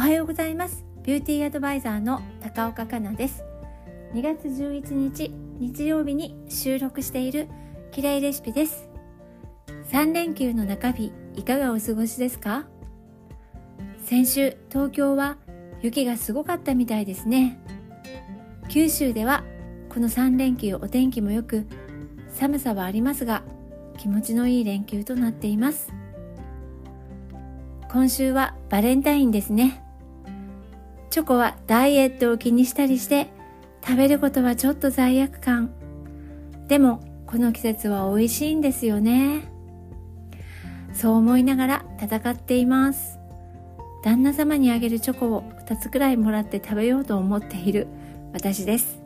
はようございます。ビューティーアドバイザーの高岡香奈です。2月11日日曜日に収録しているきれいレシピです。3連休の中日いかがお過ごしですか？先週東京は雪がすごかったみたいですね。九州ではこの3連休お天気も良く寒さはありますが気持ちのいい連休となっています。今週はバレンタインですね。チョコはダイエットを気にしたりして食べることはちょっと罪悪感。でもこの季節は美味しいんですよね。そう思いながら戦っています。旦那様にあげるチョコを2つくらいもらって食べようと思っている私です。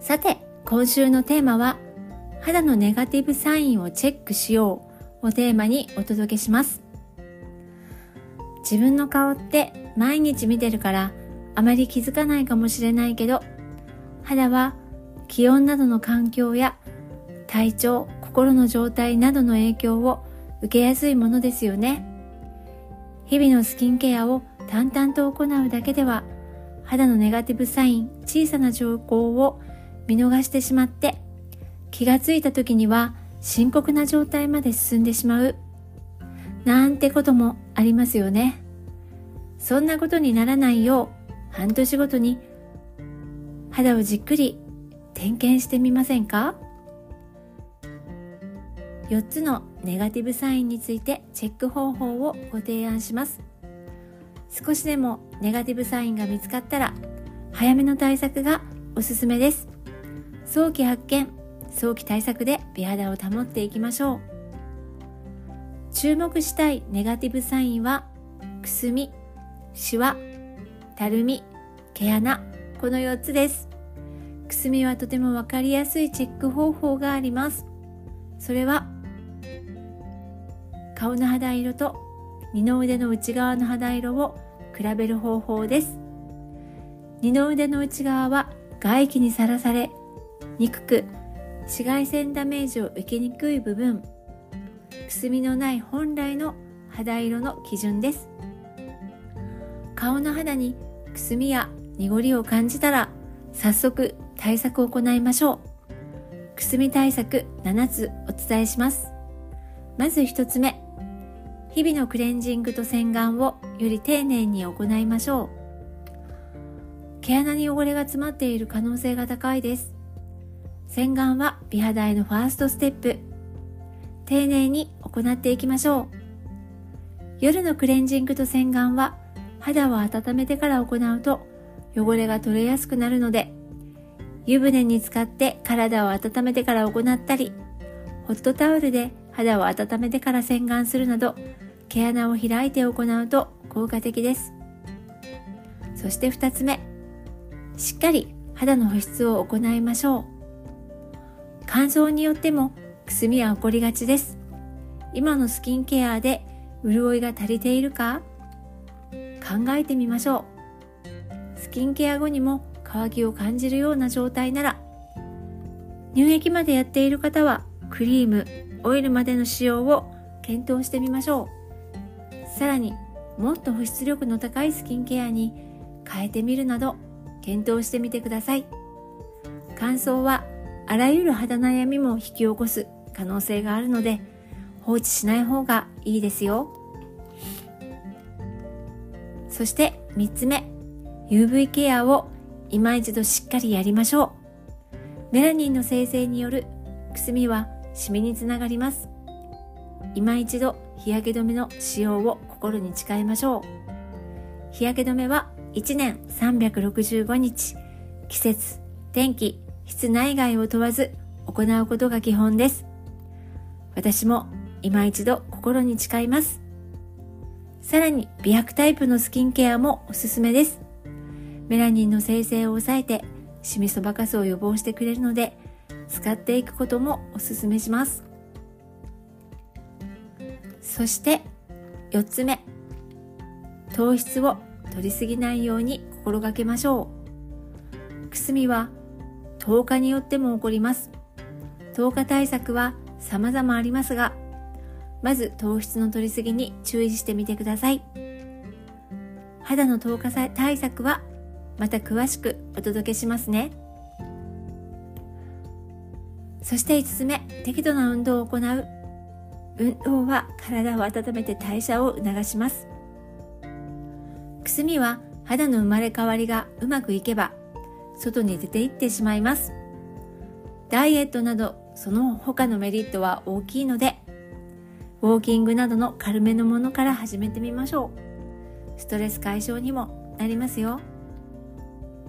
さて今週のテーマは肌のネガティブサインをチェックしようをテーマにお届けします。自分の顔って毎日見てるからあまり気づかないかもしれないけど肌は気温などの環境や体調、心の状態などの影響を受けやすいものですよね。日々のスキンケアを淡々と行うだけでは肌のネガティブサイン、小さな兆候を見逃してしまって気がついた時には深刻な状態まで進んでしまうなんてこともありますよね。そんなことにならないよう半年ごとに肌をじっくり点検してみませんか？4つのネガティブサインについてチェック方法をご提案します。少しでもネガティブサインが見つかったら早めの対策がおすすめです。早期発見早期対策で美肌を保っていきましょう。注目したいネガティブサインはくすみ、シワ、たるみ、毛穴この4つです。くすみはとてもわかりやすいチェック方法があります。それは顔の肌色と二の腕の内側の肌色を比べる方法です。二の腕の内側は外気にさらされにくく紫外線ダメージを受けにくい部分くすみのない本来の肌色の基準です。顔の肌にくすみや濁りを感じたら早速対策を行いましょう。くすみ対策7つお伝えします。まず1つ目日々のクレンジングと洗顔をより丁寧に行いましょう。毛穴に汚れが詰まっている可能性が高いです。洗顔は美肌へのファーストステップ。丁寧に行っていきましょう。夜のクレンジングと洗顔は肌を温めてから行うと汚れが取れやすくなるので湯船に浸かって体を温めてから行ったりホットタオルで肌を温めてから洗顔するなど毛穴を開いて行うと効果的です。そして2つ目しっかり肌の保湿を行いましょう。乾燥によってもくすみは起こりがちです。今のスキンケアで潤いが足りているか？考えてみましょう。スキンケア後にも乾きを感じるような状態なら。乳液までやっている方はクリームオイルまでの使用を検討してみましょう。さらにもっと保湿力の高いスキンケアに変えてみるなど検討してみてください。乾燥はあらゆる肌悩みも引き起こす可能性があるので放置しない方がいいですよ。そして3つ目 UV ケアを今一度しっかりやりましょう。メラニンの生成によるくすみはシミにつながります。今一度日焼け止めの使用を心に誓いましょう。日焼け止めは1年365日季節天気室内外を問わず行うことが基本です。私も今一度心に誓います。さらに美白タイプのスキンケアもおすすめです。メラニンの生成を抑えてシミそばかすを予防してくれるので使っていくこともおすすめします。そして4つ目。糖質を取りすぎないように心がけましょう。くすみは10日によっても起こります。10日対策は様々ありますがまず糖質の取りすぎに注意してみてください。肌の透過対策はまた詳しくお届けしますね。そして5つ目適度な運動を行う。運動は体を温めて代謝を促します。くすみは肌の生まれ変わりがうまくいけば外に出て行ってしまいます。ダイエットなどその他のメリットは大きいのでウォーキングなどの軽めのものから始めてみましょう。ストレス解消にもなりますよ。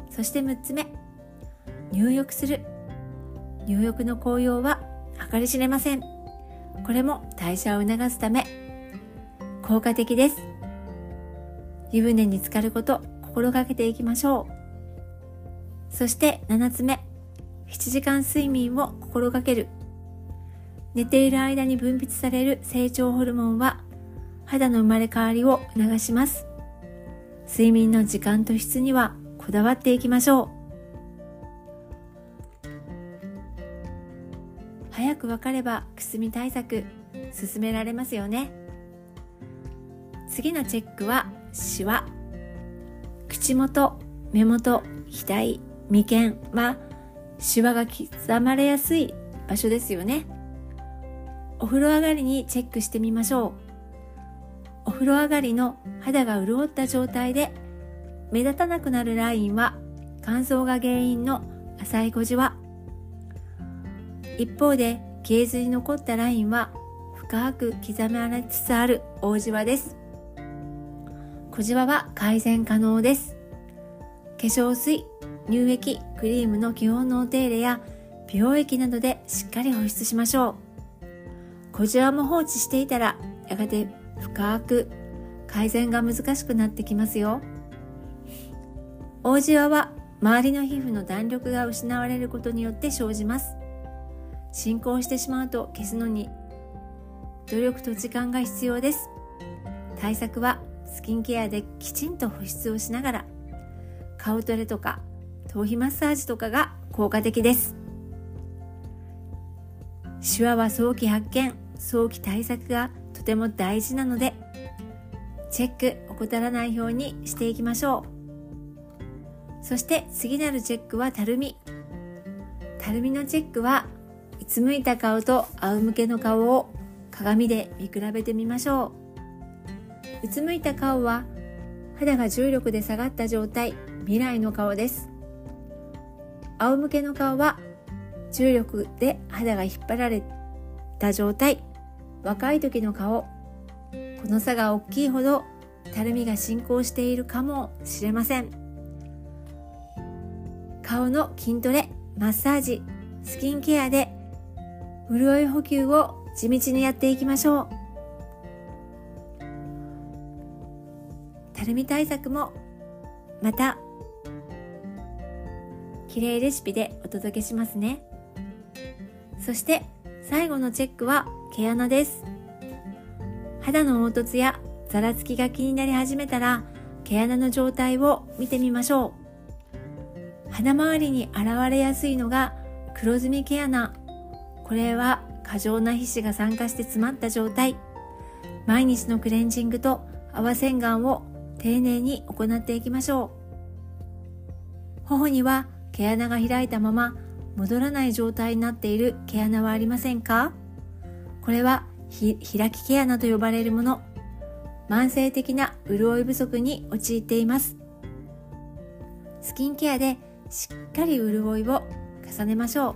そして6つ目入浴する。入浴の効用は計り知れません。これも代謝を促すため効果的です。湯船に浸かること心がけていきましょう。そして7つ目。7時間睡眠を心がける。寝ている間に分泌される成長ホルモンは肌の生まれ変わりを促します。睡眠の時間と質にはこだわっていきましょう。早く分かればくすみ対策進められますよね。次のチェックはシワ。口元目元額。眉間はシワが刻まれやすい場所ですよね。お風呂上がりにチェックしてみましょう。お風呂上がりの肌が潤った状態で目立たなくなるラインは乾燥が原因の浅い小じわ。一方で消えずに残ったラインは深く刻まれつつある大じわです。小じわは改善可能です。化粧水乳液クリームの基本のお手入れや美容液などでしっかり保湿しましょう。小じわも放置していたらやがて深く改善が難しくなってきますよ。大じわは周りの皮膚の弾力が失われることによって生じます。進行してしまうと消すのに努力と時間が必要です。対策はスキンケアできちんと保湿をしながら顔トレとか頭皮マッサージとかが効果的です。シワは早期発見早期対策がとても大事なのでチェック怠らないようにしていきましょう。そして次なるチェックはたるみ。たるみのチェックはうつむいた顔と仰向けの顔を鏡で見比べてみましょう。うつむいた顔は肌が重力で下がった状態未来の顔です。仰向けの顔は重力で肌が引っ張られた状態。若い時の顔この差が大きいほどたるみが進行しているかもしれません。顔の筋トレマッサージスキンケアで潤い補給を地道にやっていきましょう。たるみ対策もまた綺麗レシピでお届けしますね。そして最後のチェックは毛穴です。肌の凹凸やざらつきが気になり始めたら毛穴の状態を見てみましょう。鼻周りに現れやすいのが黒ずみ毛穴。これは過剰な皮脂が酸化して詰まった状態。毎日のクレンジングと泡洗顔を丁寧に行っていきましょう。頬には毛穴が開いたまま戻らない状態になっている毛穴はありませんか？これは開き毛穴と呼ばれるもの。慢性的な潤い不足に陥っています。スキンケアでしっかり潤いを重ねましょ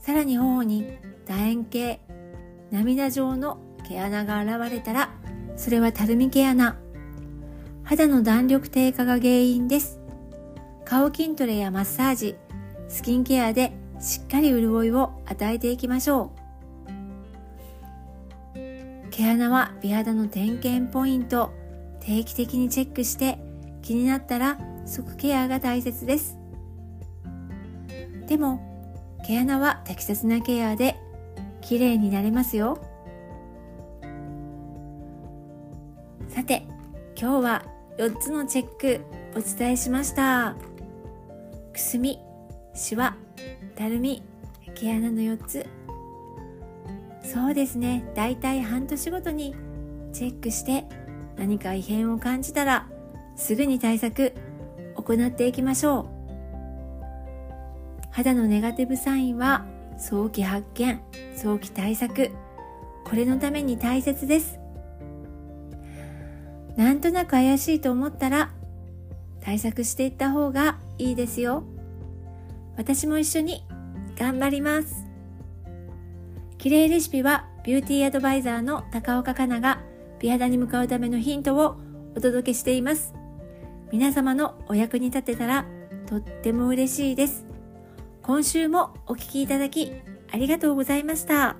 う。さらに頬に楕円形涙状の毛穴が現れたらそれはたるみ毛穴。肌の弾力低下が原因です。顔筋トレやマッサージスキンケアでしっかり潤いを与えていきましょう。毛穴は美肌の点検ポイント定期的にチェックして気になったら即ケアが大切です。でも毛穴は適切なケアで綺麗になれますよ。さて今日は4つのチェックお伝えしました。くすみしわたるみ毛穴の4つそうですね。だいたい半年ごとにチェックして何か異変を感じたらすぐに対策行っていきましょう。肌のネガティブサインは早期発見早期対策。これのために大切です。なんとなく怪しいと思ったら対策していった方がいいですよ私も一緒に頑張ります綺麗レシピはビューティーアドバイザーの高岡香菜が美肌に向かうためのヒントをお届けしています。皆様のお役に立てたらとっても嬉しいです。今週もお聴きいただきありがとうございました。